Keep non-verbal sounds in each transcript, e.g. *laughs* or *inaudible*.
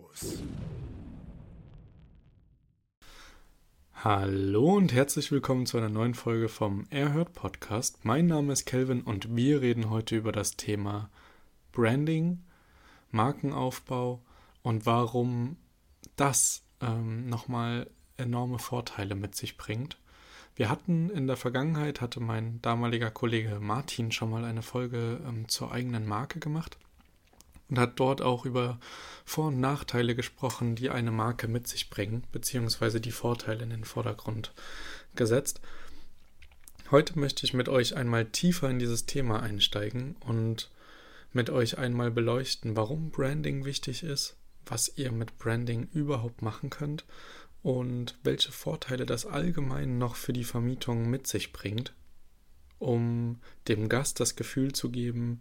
Los. Hallo und herzlich willkommen zu einer neuen Folge vom Erhört Podcast. Mein Name ist Kelvin und wir reden heute über das Thema Branding, Markenaufbau und warum das ähm, nochmal enorme Vorteile mit sich bringt. Wir hatten in der Vergangenheit, hatte mein damaliger Kollege Martin schon mal eine Folge ähm, zur eigenen Marke gemacht und hat dort auch über Vor- und Nachteile gesprochen, die eine Marke mit sich bringen, beziehungsweise die Vorteile in den Vordergrund gesetzt. Heute möchte ich mit euch einmal tiefer in dieses Thema einsteigen und mit euch einmal beleuchten, warum Branding wichtig ist, was ihr mit Branding überhaupt machen könnt und welche Vorteile das allgemein noch für die Vermietung mit sich bringt, um dem Gast das Gefühl zu geben,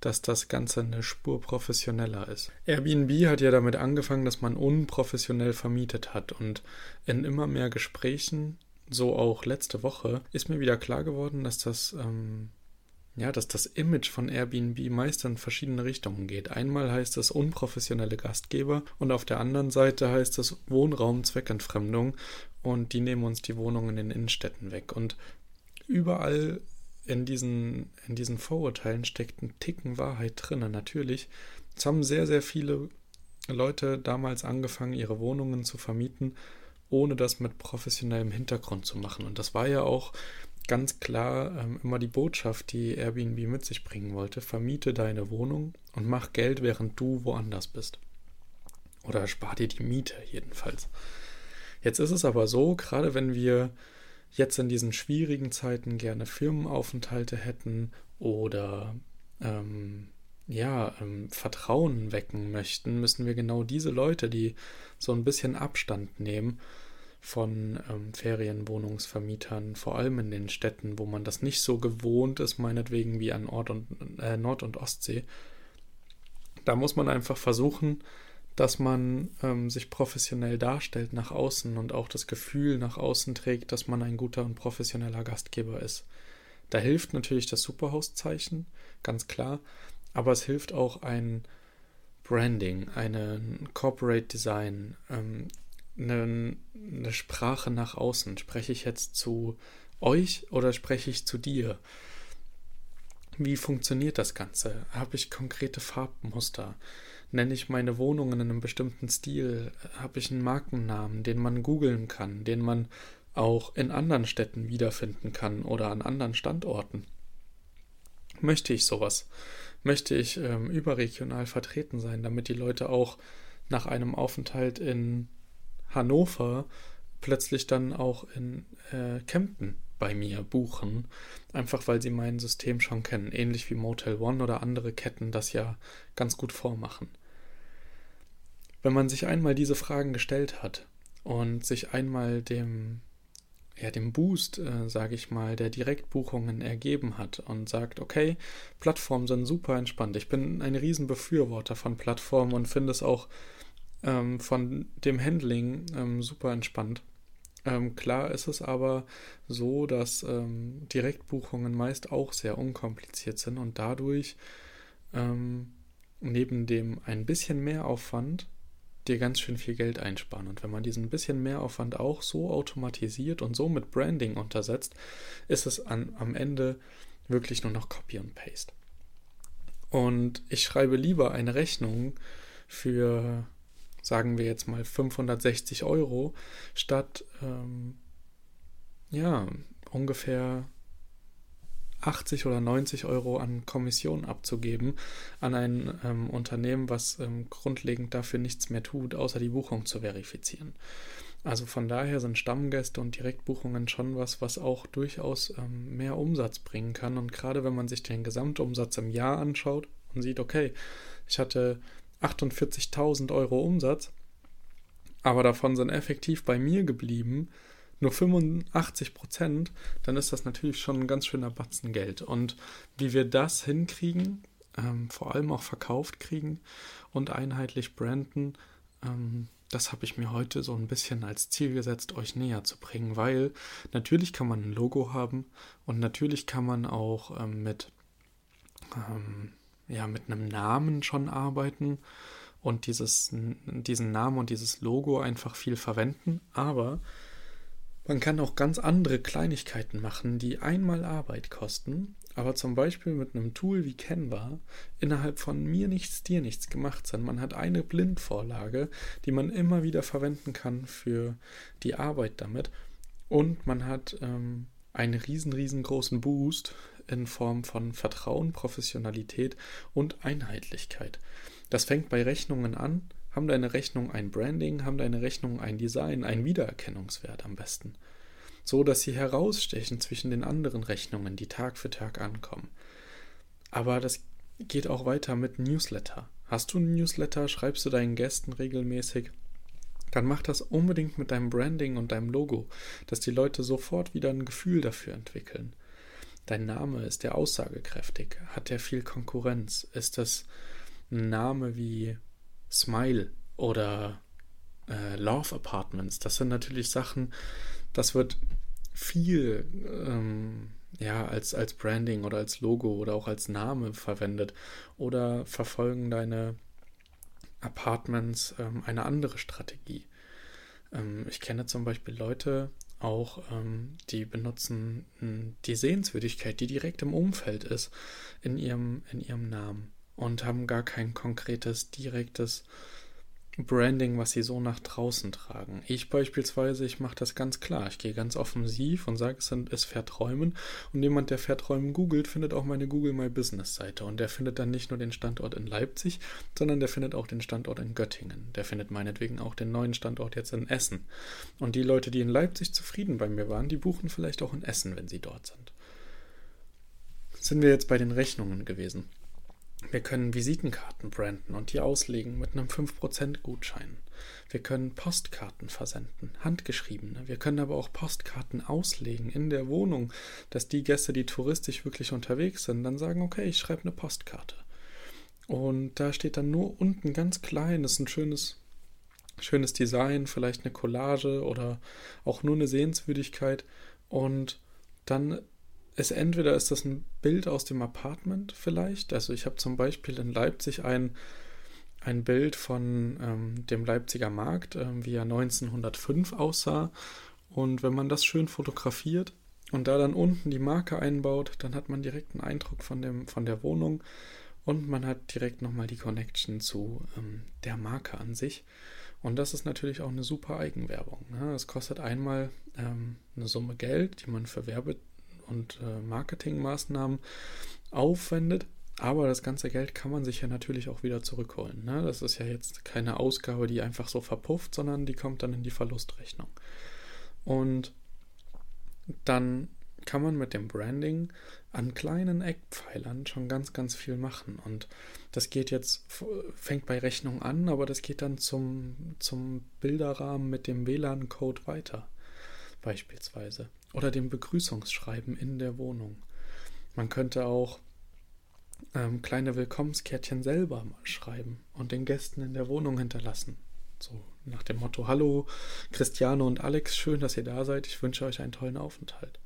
dass das Ganze eine Spur professioneller ist. Airbnb hat ja damit angefangen, dass man unprofessionell vermietet hat und in immer mehr Gesprächen, so auch letzte Woche, ist mir wieder klar geworden, dass das ähm, ja, dass das Image von Airbnb meist in verschiedene Richtungen geht. Einmal heißt es unprofessionelle Gastgeber und auf der anderen Seite heißt es Wohnraum-Zweckentfremdung und die nehmen uns die Wohnungen in den Innenstädten weg. Und überall in diesen, in diesen Vorurteilen steckt ein Ticken Wahrheit drin. Natürlich. Es haben sehr, sehr viele Leute damals angefangen, ihre Wohnungen zu vermieten, ohne das mit professionellem Hintergrund zu machen. Und das war ja auch ganz klar ähm, immer die Botschaft, die Airbnb mit sich bringen wollte. Vermiete deine Wohnung und mach Geld, während du woanders bist. Oder spar dir die Miete jedenfalls. Jetzt ist es aber so, gerade wenn wir jetzt in diesen schwierigen Zeiten gerne Firmenaufenthalte hätten oder ähm, ja, ähm, Vertrauen wecken möchten, müssen wir genau diese Leute, die so ein bisschen Abstand nehmen von ähm, Ferienwohnungsvermietern, vor allem in den Städten, wo man das nicht so gewohnt ist, meinetwegen wie an Ort und, äh, Nord- und Ostsee. Da muss man einfach versuchen, dass man ähm, sich professionell darstellt nach außen und auch das Gefühl nach außen trägt, dass man ein guter und professioneller Gastgeber ist. Da hilft natürlich das Superhost-Zeichen, ganz klar, aber es hilft auch ein Branding, ein Corporate Design, ähm, eine, eine Sprache nach außen. Spreche ich jetzt zu euch oder spreche ich zu dir? Wie funktioniert das Ganze? Habe ich konkrete Farbmuster? Nenne ich meine Wohnungen in einem bestimmten Stil? Habe ich einen Markennamen, den man googeln kann, den man auch in anderen Städten wiederfinden kann oder an anderen Standorten? Möchte ich sowas? Möchte ich ähm, überregional vertreten sein, damit die Leute auch nach einem Aufenthalt in Hannover plötzlich dann auch in äh, Kempten bei mir buchen, einfach weil sie mein System schon kennen, ähnlich wie Motel One oder andere Ketten das ja ganz gut vormachen. Wenn man sich einmal diese Fragen gestellt hat und sich einmal dem ja, dem Boost, äh, sage ich mal, der Direktbuchungen ergeben hat und sagt, okay, Plattformen sind super entspannt. Ich bin ein Riesenbefürworter von Plattformen und finde es auch ähm, von dem Handling ähm, super entspannt. Ähm, klar ist es aber so, dass ähm, Direktbuchungen meist auch sehr unkompliziert sind und dadurch ähm, neben dem ein bisschen mehr Aufwand dir ganz schön viel Geld einsparen. Und wenn man diesen bisschen Mehraufwand auch so automatisiert und so mit Branding untersetzt, ist es an, am Ende wirklich nur noch Copy und Paste. Und ich schreibe lieber eine Rechnung für, sagen wir jetzt mal 560 Euro, statt ähm, ja ungefähr 80 oder 90 Euro an Kommission abzugeben an ein ähm, Unternehmen, was ähm, grundlegend dafür nichts mehr tut, außer die Buchung zu verifizieren. Also von daher sind Stammgäste und Direktbuchungen schon was, was auch durchaus ähm, mehr Umsatz bringen kann. Und gerade wenn man sich den Gesamtumsatz im Jahr anschaut und sieht, okay, ich hatte 48.000 Euro Umsatz, aber davon sind effektiv bei mir geblieben nur 85 Prozent, dann ist das natürlich schon ein ganz schöner Batzen Geld. Und wie wir das hinkriegen, ähm, vor allem auch verkauft kriegen und einheitlich branden, ähm, das habe ich mir heute so ein bisschen als Ziel gesetzt, euch näher zu bringen, weil natürlich kann man ein Logo haben und natürlich kann man auch ähm, mit, ähm, ja, mit einem Namen schon arbeiten und dieses, diesen Namen und dieses Logo einfach viel verwenden, aber man kann auch ganz andere Kleinigkeiten machen, die einmal Arbeit kosten, aber zum Beispiel mit einem Tool wie Canva innerhalb von mir nichts, dir nichts gemacht sind. Man hat eine Blindvorlage, die man immer wieder verwenden kann für die Arbeit damit. Und man hat ähm, einen riesen, riesengroßen Boost in Form von Vertrauen, Professionalität und Einheitlichkeit. Das fängt bei Rechnungen an, haben deine Rechnung ein Branding, haben deine Rechnung ein Design, ein Wiedererkennungswert am besten. So dass sie herausstechen zwischen den anderen Rechnungen, die Tag für Tag ankommen. Aber das geht auch weiter mit Newsletter. Hast du ein Newsletter, schreibst du deinen Gästen regelmäßig, dann mach das unbedingt mit deinem Branding und deinem Logo, dass die Leute sofort wieder ein Gefühl dafür entwickeln. Dein Name ist der aussagekräftig? Hat der viel Konkurrenz? Ist das ein Name wie Smile oder äh, Love Apartments. Das sind natürlich Sachen, das wird viel ähm, ja, als, als Branding oder als Logo oder auch als Name verwendet. Oder verfolgen deine Apartments ähm, eine andere Strategie. Ähm, ich kenne zum Beispiel Leute auch, ähm, die benutzen hm, die Sehenswürdigkeit, die direkt im Umfeld ist, in ihrem, in ihrem Namen und haben gar kein konkretes, direktes Branding, was sie so nach draußen tragen. Ich beispielsweise, ich mache das ganz klar. Ich gehe ganz offensiv und sage, es ist Verträumen. Und jemand, der Verträumen googelt, findet auch meine Google My Business Seite. Und der findet dann nicht nur den Standort in Leipzig, sondern der findet auch den Standort in Göttingen. Der findet meinetwegen auch den neuen Standort jetzt in Essen. Und die Leute, die in Leipzig zufrieden bei mir waren, die buchen vielleicht auch in Essen, wenn sie dort sind. Sind wir jetzt bei den Rechnungen gewesen. Wir können Visitenkarten branden und die auslegen mit einem 5% Gutschein. Wir können Postkarten versenden, handgeschriebene. Wir können aber auch Postkarten auslegen in der Wohnung, dass die Gäste, die touristisch wirklich unterwegs sind, dann sagen, okay, ich schreibe eine Postkarte. Und da steht dann nur unten ganz klein, das ist ein schönes, schönes Design, vielleicht eine Collage oder auch nur eine Sehenswürdigkeit. Und dann ist entweder ist das ein Bild aus dem Apartment vielleicht. Also ich habe zum Beispiel in Leipzig ein, ein Bild von ähm, dem Leipziger Markt, ähm, wie er 1905 aussah. Und wenn man das schön fotografiert und da dann unten die Marke einbaut, dann hat man direkt einen Eindruck von, dem, von der Wohnung und man hat direkt nochmal die Connection zu ähm, der Marke an sich. Und das ist natürlich auch eine super Eigenwerbung. Ne? Es kostet einmal ähm, eine Summe Geld, die man für Werbe und äh, Marketingmaßnahmen aufwendet. Aber das ganze Geld kann man sich ja natürlich auch wieder zurückholen. Ne? Das ist ja jetzt keine Ausgabe, die einfach so verpufft, sondern die kommt dann in die Verlustrechnung. Und dann kann man mit dem Branding an kleinen Eckpfeilern schon ganz, ganz viel machen. Und das geht jetzt, fängt bei Rechnung an, aber das geht dann zum, zum Bilderrahmen mit dem WLAN-Code weiter, beispielsweise oder dem Begrüßungsschreiben in der Wohnung. Man könnte auch ähm, kleine Willkommenskärtchen selber schreiben und den Gästen in der Wohnung hinterlassen. So nach dem Motto: Hallo, Christiane und Alex, schön, dass ihr da seid. Ich wünsche euch einen tollen Aufenthalt.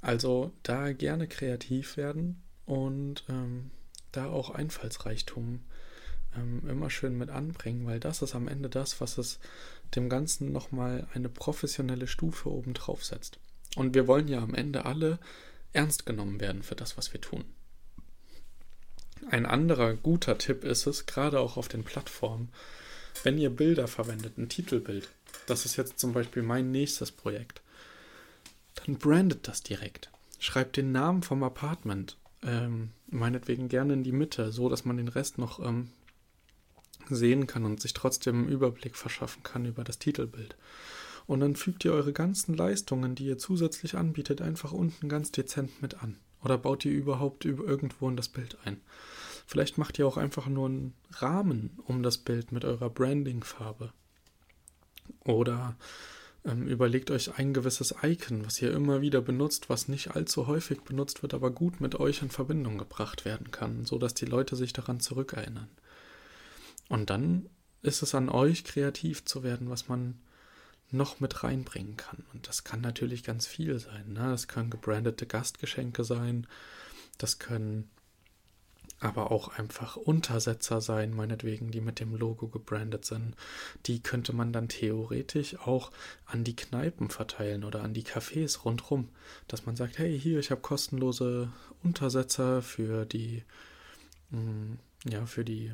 Also da gerne kreativ werden und ähm, da auch Einfallsreichtum ähm, immer schön mit anbringen, weil das ist am Ende das, was es dem Ganzen nochmal eine professionelle Stufe obendrauf setzt. Und wir wollen ja am Ende alle ernst genommen werden für das, was wir tun. Ein anderer guter Tipp ist es, gerade auch auf den Plattformen, wenn ihr Bilder verwendet, ein Titelbild, das ist jetzt zum Beispiel mein nächstes Projekt, dann brandet das direkt. Schreibt den Namen vom Apartment, ähm, meinetwegen gerne in die Mitte, so dass man den Rest noch ähm, sehen kann und sich trotzdem einen Überblick verschaffen kann über das Titelbild. Und dann fügt ihr eure ganzen Leistungen, die ihr zusätzlich anbietet, einfach unten ganz dezent mit an. Oder baut ihr überhaupt irgendwo in das Bild ein. Vielleicht macht ihr auch einfach nur einen Rahmen um das Bild mit eurer Branding-Farbe. Oder ähm, überlegt euch ein gewisses Icon, was ihr immer wieder benutzt, was nicht allzu häufig benutzt wird, aber gut mit euch in Verbindung gebracht werden kann, so dass die Leute sich daran zurückerinnern. Und dann ist es an euch, kreativ zu werden, was man noch mit reinbringen kann. Und das kann natürlich ganz viel sein. Ne? Das können gebrandete Gastgeschenke sein, das können aber auch einfach Untersetzer sein, meinetwegen, die mit dem Logo gebrandet sind. Die könnte man dann theoretisch auch an die Kneipen verteilen oder an die Cafés rundrum, dass man sagt, hey, hier, ich habe kostenlose Untersetzer für die, mm, ja, für die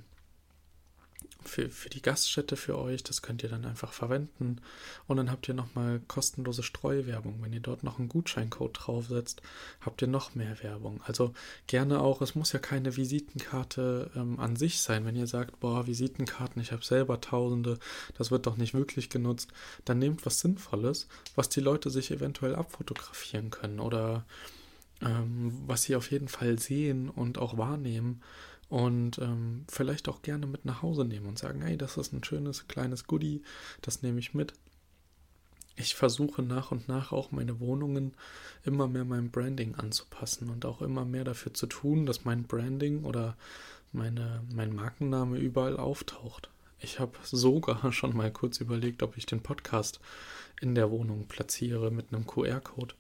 für, für die Gaststätte für euch. Das könnt ihr dann einfach verwenden. Und dann habt ihr nochmal kostenlose Streuwerbung. Wenn ihr dort noch einen Gutscheincode draufsetzt, habt ihr noch mehr Werbung. Also gerne auch, es muss ja keine Visitenkarte ähm, an sich sein. Wenn ihr sagt, boah, Visitenkarten, ich habe selber tausende, das wird doch nicht wirklich genutzt, dann nehmt was Sinnvolles, was die Leute sich eventuell abfotografieren können oder ähm, was sie auf jeden Fall sehen und auch wahrnehmen und ähm, vielleicht auch gerne mit nach Hause nehmen und sagen, hey, das ist ein schönes kleines Goodie, das nehme ich mit. Ich versuche nach und nach auch meine Wohnungen immer mehr meinem Branding anzupassen und auch immer mehr dafür zu tun, dass mein Branding oder meine, mein Markenname überall auftaucht. Ich habe sogar *laughs* schon mal kurz überlegt, ob ich den Podcast in der Wohnung platziere mit einem QR-Code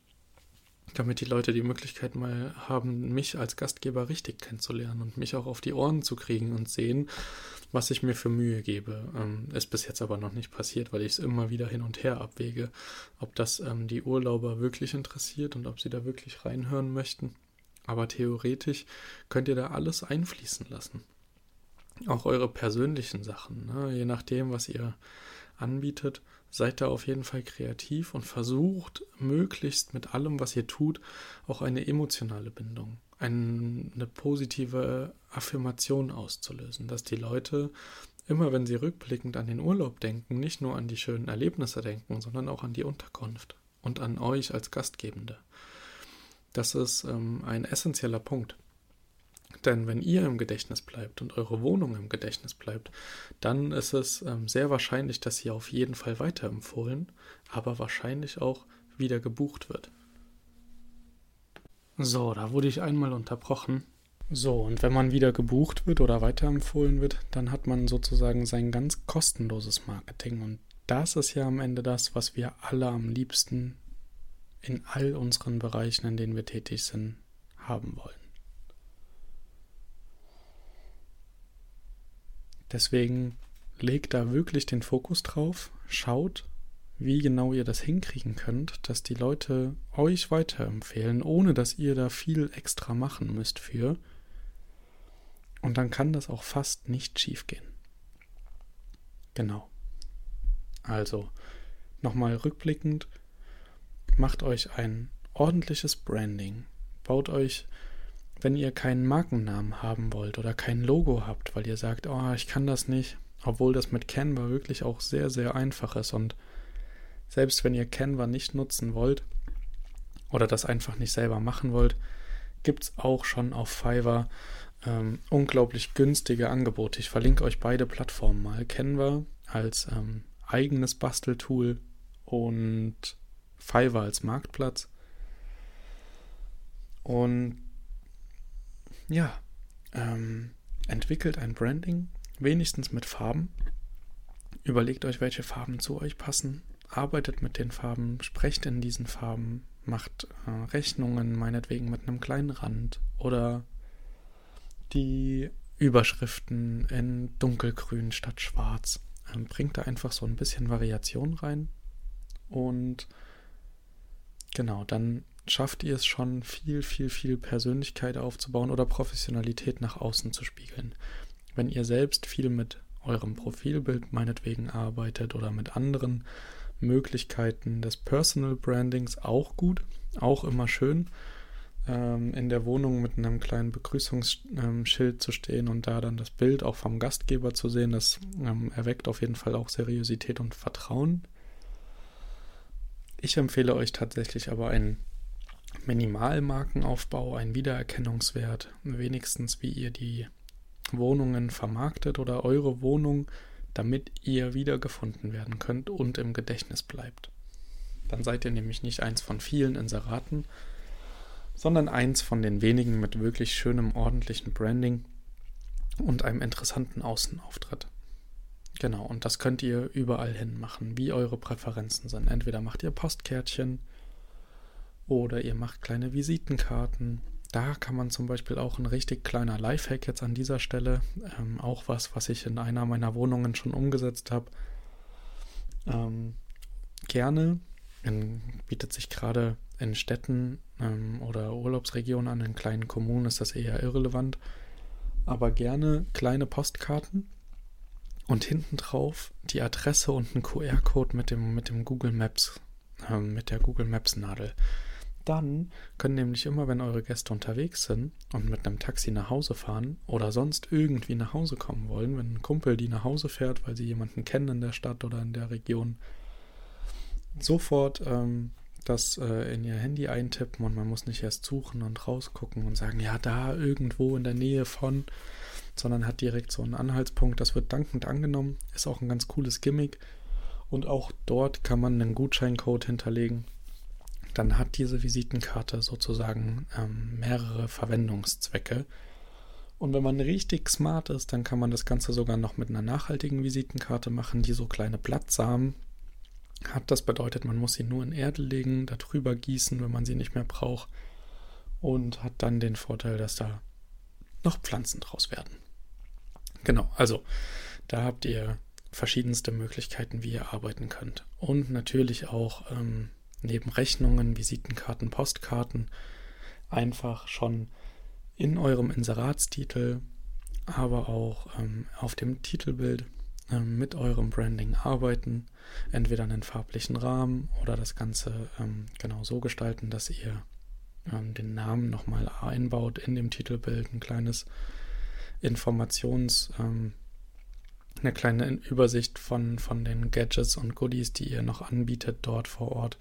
damit die Leute die Möglichkeit mal haben, mich als Gastgeber richtig kennenzulernen und mich auch auf die Ohren zu kriegen und sehen, was ich mir für Mühe gebe. Ähm, ist bis jetzt aber noch nicht passiert, weil ich es immer wieder hin und her abwäge, ob das ähm, die Urlauber wirklich interessiert und ob sie da wirklich reinhören möchten. Aber theoretisch könnt ihr da alles einfließen lassen. Auch eure persönlichen Sachen, ne? je nachdem, was ihr anbietet seid da auf jeden Fall kreativ und versucht möglichst mit allem, was ihr tut, auch eine emotionale Bindung, eine positive Affirmation auszulösen, dass die Leute immer, wenn sie rückblickend an den Urlaub denken, nicht nur an die schönen Erlebnisse denken, sondern auch an die Unterkunft und an euch als Gastgebende. Das ist ähm, ein essentieller Punkt. Denn wenn ihr im Gedächtnis bleibt und eure Wohnung im Gedächtnis bleibt, dann ist es ähm, sehr wahrscheinlich, dass sie auf jeden Fall weiterempfohlen, aber wahrscheinlich auch wieder gebucht wird. So, da wurde ich einmal unterbrochen. So, und wenn man wieder gebucht wird oder weiterempfohlen wird, dann hat man sozusagen sein ganz kostenloses Marketing. Und das ist ja am Ende das, was wir alle am liebsten in all unseren Bereichen, in denen wir tätig sind, haben wollen. Deswegen legt da wirklich den Fokus drauf, schaut, wie genau ihr das hinkriegen könnt, dass die Leute euch weiterempfehlen, ohne dass ihr da viel extra machen müsst für. Und dann kann das auch fast nicht schief gehen. Genau. Also, nochmal rückblickend, macht euch ein ordentliches Branding, baut euch wenn ihr keinen Markennamen haben wollt oder kein Logo habt, weil ihr sagt, oh, ich kann das nicht, obwohl das mit Canva wirklich auch sehr, sehr einfach ist und selbst wenn ihr Canva nicht nutzen wollt oder das einfach nicht selber machen wollt, gibt es auch schon auf Fiverr ähm, unglaublich günstige Angebote. Ich verlinke euch beide Plattformen mal. Canva als ähm, eigenes Basteltool und Fiverr als Marktplatz. Und ja, ähm, entwickelt ein Branding, wenigstens mit Farben. Überlegt euch, welche Farben zu euch passen. Arbeitet mit den Farben, sprecht in diesen Farben, macht äh, Rechnungen, meinetwegen mit einem kleinen Rand oder die Überschriften in dunkelgrün statt schwarz. Ähm, bringt da einfach so ein bisschen Variation rein. Und genau, dann schafft ihr es schon, viel, viel, viel Persönlichkeit aufzubauen oder Professionalität nach außen zu spiegeln. Wenn ihr selbst viel mit eurem Profilbild meinetwegen arbeitet oder mit anderen Möglichkeiten des Personal Brandings, auch gut, auch immer schön ähm, in der Wohnung mit einem kleinen Begrüßungsschild zu stehen und da dann das Bild auch vom Gastgeber zu sehen, das ähm, erweckt auf jeden Fall auch Seriosität und Vertrauen. Ich empfehle euch tatsächlich aber einen Minimalmarkenaufbau, einen Wiedererkennungswert, wenigstens wie ihr die Wohnungen vermarktet oder eure Wohnung, damit ihr wiedergefunden werden könnt und im Gedächtnis bleibt. Dann seid ihr nämlich nicht eins von vielen Inseraten, sondern eins von den wenigen mit wirklich schönem, ordentlichen Branding und einem interessanten Außenauftritt. Genau, und das könnt ihr überall hin machen, wie eure Präferenzen sind. Entweder macht ihr Postkärtchen oder ihr macht kleine Visitenkarten. Da kann man zum Beispiel auch ein richtig kleiner Lifehack jetzt an dieser Stelle, ähm, auch was, was ich in einer meiner Wohnungen schon umgesetzt habe. Ähm, gerne in, bietet sich gerade in Städten ähm, oder Urlaubsregionen an, in kleinen Kommunen ist das eher irrelevant. Aber gerne kleine Postkarten und hinten drauf die Adresse und ein QR-Code mit dem, mit dem Google Maps, äh, mit der Google Maps Nadel. Dann können nämlich immer, wenn eure Gäste unterwegs sind und mit einem Taxi nach Hause fahren oder sonst irgendwie nach Hause kommen wollen, wenn ein Kumpel die nach Hause fährt, weil sie jemanden kennen in der Stadt oder in der Region, sofort ähm, das äh, in ihr Handy eintippen und man muss nicht erst suchen und rausgucken und sagen, ja, da irgendwo in der Nähe von, sondern hat direkt so einen Anhaltspunkt. Das wird dankend angenommen, ist auch ein ganz cooles Gimmick. Und auch dort kann man einen Gutscheincode hinterlegen. Dann hat diese Visitenkarte sozusagen ähm, mehrere Verwendungszwecke. Und wenn man richtig smart ist, dann kann man das Ganze sogar noch mit einer nachhaltigen Visitenkarte machen, die so kleine Blattsamen hat. Das bedeutet, man muss sie nur in Erde legen, darüber gießen, wenn man sie nicht mehr braucht. Und hat dann den Vorteil, dass da noch Pflanzen draus werden. Genau, also da habt ihr verschiedenste Möglichkeiten, wie ihr arbeiten könnt. Und natürlich auch ähm, neben Rechnungen, Visitenkarten, Postkarten einfach schon in eurem Inseratstitel, aber auch ähm, auf dem Titelbild ähm, mit eurem Branding arbeiten, entweder einen farblichen Rahmen oder das Ganze ähm, genau so gestalten, dass ihr ähm, den Namen nochmal einbaut in dem Titelbild, ein kleines Informations, ähm, eine kleine Übersicht von, von den Gadgets und Goodies, die ihr noch anbietet dort vor Ort.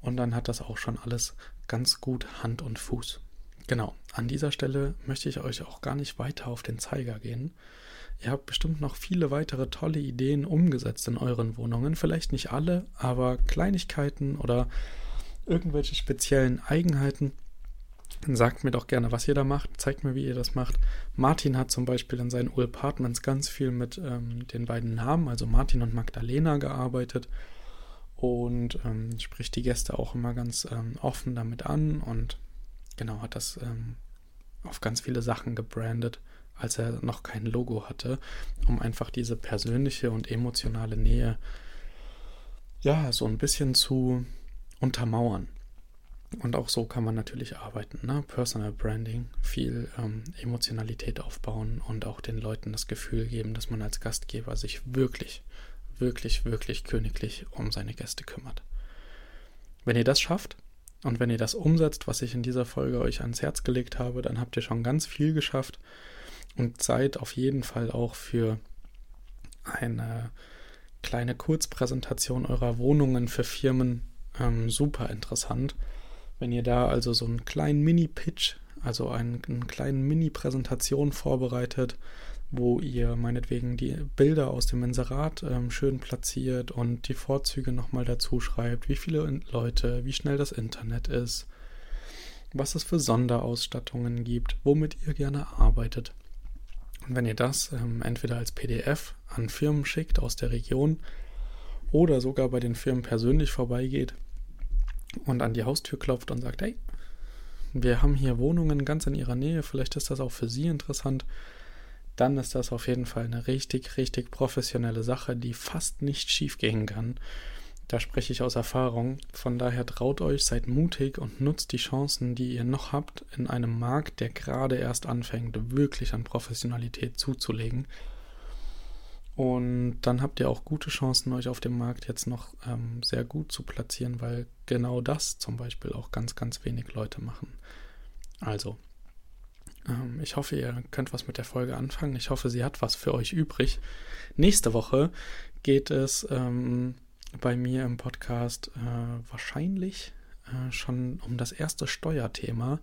Und dann hat das auch schon alles ganz gut Hand und Fuß. Genau, an dieser Stelle möchte ich euch auch gar nicht weiter auf den Zeiger gehen, Ihr habt bestimmt noch viele weitere tolle Ideen umgesetzt in euren Wohnungen. Vielleicht nicht alle, aber Kleinigkeiten oder irgendwelche speziellen Eigenheiten. Sagt mir doch gerne, was ihr da macht. Zeigt mir, wie ihr das macht. Martin hat zum Beispiel in seinen Apartments ganz viel mit ähm, den beiden Namen, also Martin und Magdalena, gearbeitet und ähm, spricht die Gäste auch immer ganz ähm, offen damit an und genau hat das ähm, auf ganz viele Sachen gebrandet als er noch kein Logo hatte, um einfach diese persönliche und emotionale Nähe ja so ein bisschen zu untermauern. Und auch so kann man natürlich arbeiten. Ne? Personal Branding, viel ähm, Emotionalität aufbauen und auch den Leuten das Gefühl geben, dass man als Gastgeber sich wirklich, wirklich, wirklich königlich um seine Gäste kümmert. Wenn ihr das schafft und wenn ihr das umsetzt, was ich in dieser Folge euch ans Herz gelegt habe, dann habt ihr schon ganz viel geschafft und Zeit auf jeden Fall auch für eine kleine Kurzpräsentation eurer Wohnungen für Firmen ähm, super interessant. Wenn ihr da also so einen kleinen Mini-Pitch, also einen, eine kleine Mini-Präsentation vorbereitet, wo ihr meinetwegen die Bilder aus dem Inserat ähm, schön platziert und die Vorzüge nochmal dazu schreibt, wie viele Leute, wie schnell das Internet ist, was es für Sonderausstattungen gibt, womit ihr gerne arbeitet. Und wenn ihr das ähm, entweder als PDF an Firmen schickt aus der Region oder sogar bei den Firmen persönlich vorbeigeht und an die Haustür klopft und sagt, hey, wir haben hier Wohnungen ganz in ihrer Nähe, vielleicht ist das auch für Sie interessant. dann ist das auf jeden Fall eine richtig, richtig professionelle Sache, die fast nicht schief gehen kann. Da spreche ich aus Erfahrung. Von daher traut euch, seid mutig und nutzt die Chancen, die ihr noch habt, in einem Markt, der gerade erst anfängt, wirklich an Professionalität zuzulegen. Und dann habt ihr auch gute Chancen, euch auf dem Markt jetzt noch ähm, sehr gut zu platzieren, weil genau das zum Beispiel auch ganz, ganz wenig Leute machen. Also, ähm, ich hoffe, ihr könnt was mit der Folge anfangen. Ich hoffe, sie hat was für euch übrig. Nächste Woche geht es ähm, bei mir im Podcast äh, wahrscheinlich äh, schon um das erste Steuerthema.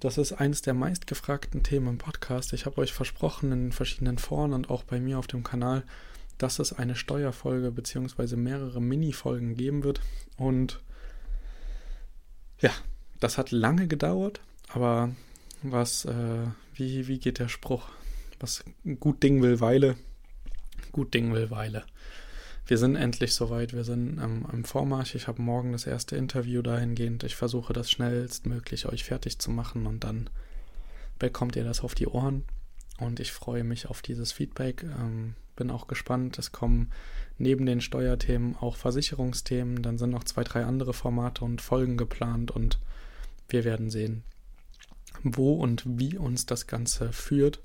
Das ist eines der meistgefragten Themen im Podcast. Ich habe euch versprochen in verschiedenen Foren und auch bei mir auf dem Kanal, dass es eine Steuerfolge bzw. mehrere Mini-Folgen geben wird. Und ja, das hat lange gedauert, aber was, äh, wie, wie geht der Spruch? Was gut Ding will Weile, gut Ding will Weile. Wir sind endlich soweit, wir sind ähm, im Vormarsch. Ich habe morgen das erste Interview dahingehend. Ich versuche das schnellstmöglich euch fertig zu machen und dann bekommt ihr das auf die Ohren. Und ich freue mich auf dieses Feedback. Ähm, bin auch gespannt. Es kommen neben den Steuerthemen auch Versicherungsthemen. Dann sind noch zwei, drei andere Formate und Folgen geplant und wir werden sehen, wo und wie uns das Ganze führt.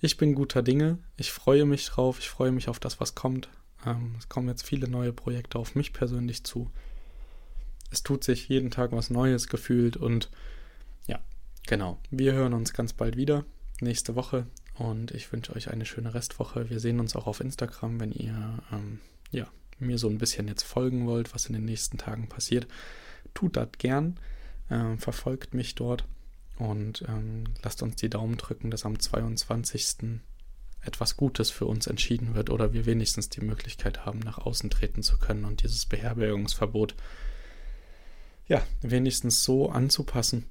Ich bin guter Dinge. Ich freue mich drauf. Ich freue mich auf das, was kommt. Ähm, es kommen jetzt viele neue Projekte auf mich persönlich zu. Es tut sich jeden Tag was Neues gefühlt und ja, genau. Wir hören uns ganz bald wieder, nächste Woche. Und ich wünsche euch eine schöne Restwoche. Wir sehen uns auch auf Instagram, wenn ihr ähm, ja, mir so ein bisschen jetzt folgen wollt, was in den nächsten Tagen passiert. Tut das gern. Ähm, verfolgt mich dort und ähm, lasst uns die Daumen drücken, dass am 22 etwas Gutes für uns entschieden wird oder wir wenigstens die Möglichkeit haben, nach außen treten zu können und dieses Beherbergungsverbot ja, wenigstens so anzupassen,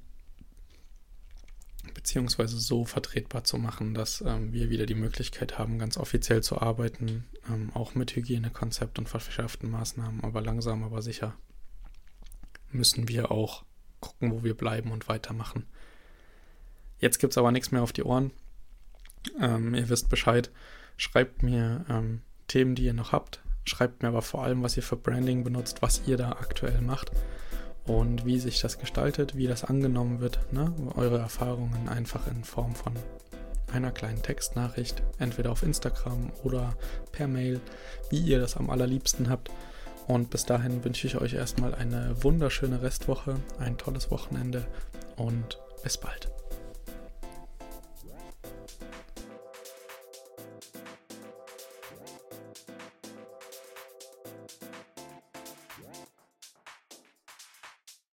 beziehungsweise so vertretbar zu machen, dass ähm, wir wieder die Möglichkeit haben, ganz offiziell zu arbeiten, ähm, auch mit Hygienekonzept und verschärften Maßnahmen, aber langsam, aber sicher müssen wir auch gucken, wo wir bleiben und weitermachen. Jetzt gibt es aber nichts mehr auf die Ohren. Ähm, ihr wisst Bescheid. Schreibt mir ähm, Themen, die ihr noch habt. Schreibt mir aber vor allem, was ihr für Branding benutzt, was ihr da aktuell macht und wie sich das gestaltet, wie das angenommen wird. Ne? Eure Erfahrungen einfach in Form von einer kleinen Textnachricht, entweder auf Instagram oder per Mail, wie ihr das am allerliebsten habt. Und bis dahin wünsche ich euch erstmal eine wunderschöne Restwoche, ein tolles Wochenende und bis bald.